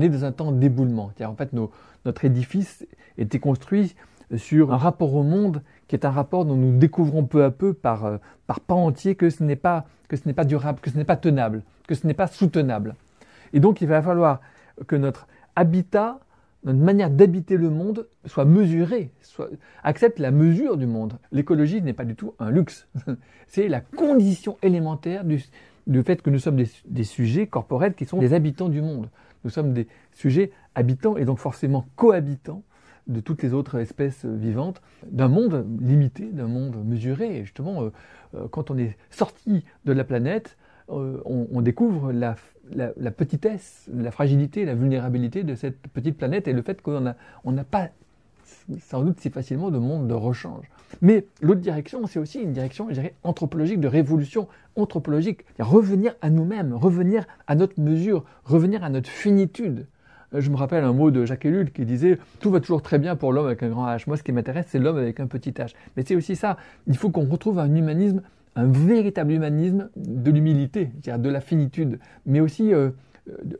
on est dans un temps d'éboulement. En fait, notre édifice était construit sur un rapport au monde qui est un rapport dont nous découvrons peu à peu par, euh, par pas entier que ce n'est pas, durable, que ce n'est pas tenable, que ce n'est pas soutenable. Et donc il va falloir que notre habitat, notre manière d'habiter le monde soit mesurée, accepte la mesure du monde. L'écologie n'est pas du tout un luxe, c'est la condition élémentaire du, du, fait que nous sommes des, sujets corporels qui sont des habitants du monde. Nous sommes des sujets habitants et donc forcément cohabitants de toutes les autres espèces vivantes, d'un monde limité, d'un monde mesuré. Et justement, euh, euh, quand on est sorti de la planète, euh, on, découvre la, petitesse, la fragilité, la vulnérabilité de cette petite planète et le fait qu'on n'a on pas sans doute si facilement de monde de rechange. Mais l'autre direction, c'est aussi une direction, je dirais, anthropologique, de révolution anthropologique. Revenir à nous-mêmes, revenir à notre mesure, revenir à notre finitude. Je me rappelle un mot de Jacques Ellul qui disait Tout va toujours très bien pour l'homme avec un grand H. Moi, ce qui m'intéresse, c'est l'homme avec un petit H. Mais c'est aussi ça. Il faut qu'on retrouve un humanisme, un véritable humanisme de l'humilité, de la finitude, mais aussi, euh,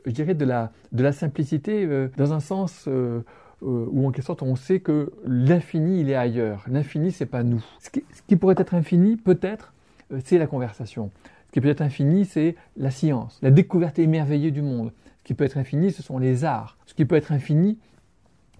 je dirais, de la, simplicité euh, dans un sens. Euh, où en quelque sorte on sait que l'infini il est ailleurs. L'infini c'est pas nous. Ce qui, pourrait être infini peut-être c'est la conversation. Ce qui peut être infini c'est la science, la découverte émerveillée du monde. Ce qui peut être infini, ce sont les arts. Ce qui peut être infini,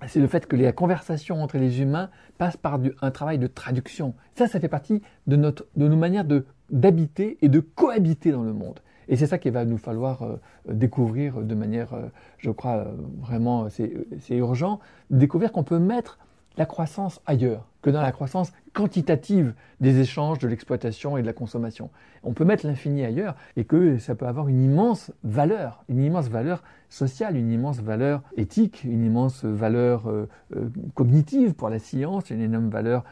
c'est le fait que la conversation entre les humains passe par un travail de traduction. Ça, ça fait partie de, notre, de nos manières d'habiter et de cohabiter dans le monde. Et c'est ça qu'il va nous falloir euh, découvrir de manière, euh, je crois, euh, vraiment, c'est urgent, découvrir qu'on peut mettre la croissance ailleurs que dans la croissance quantitative des échanges, de l'exploitation et de la consommation. On peut mettre l'infini ailleurs et que ça peut avoir une immense valeur, une immense valeur sociale, une immense valeur éthique, une immense valeur cognitive pour la science, une énorme valeur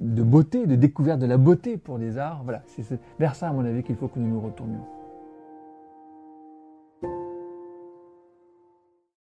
de beauté, de découverte de la beauté pour les arts. Voilà, c'est vers ça, à mon avis, qu'il faut que nous nous retournions.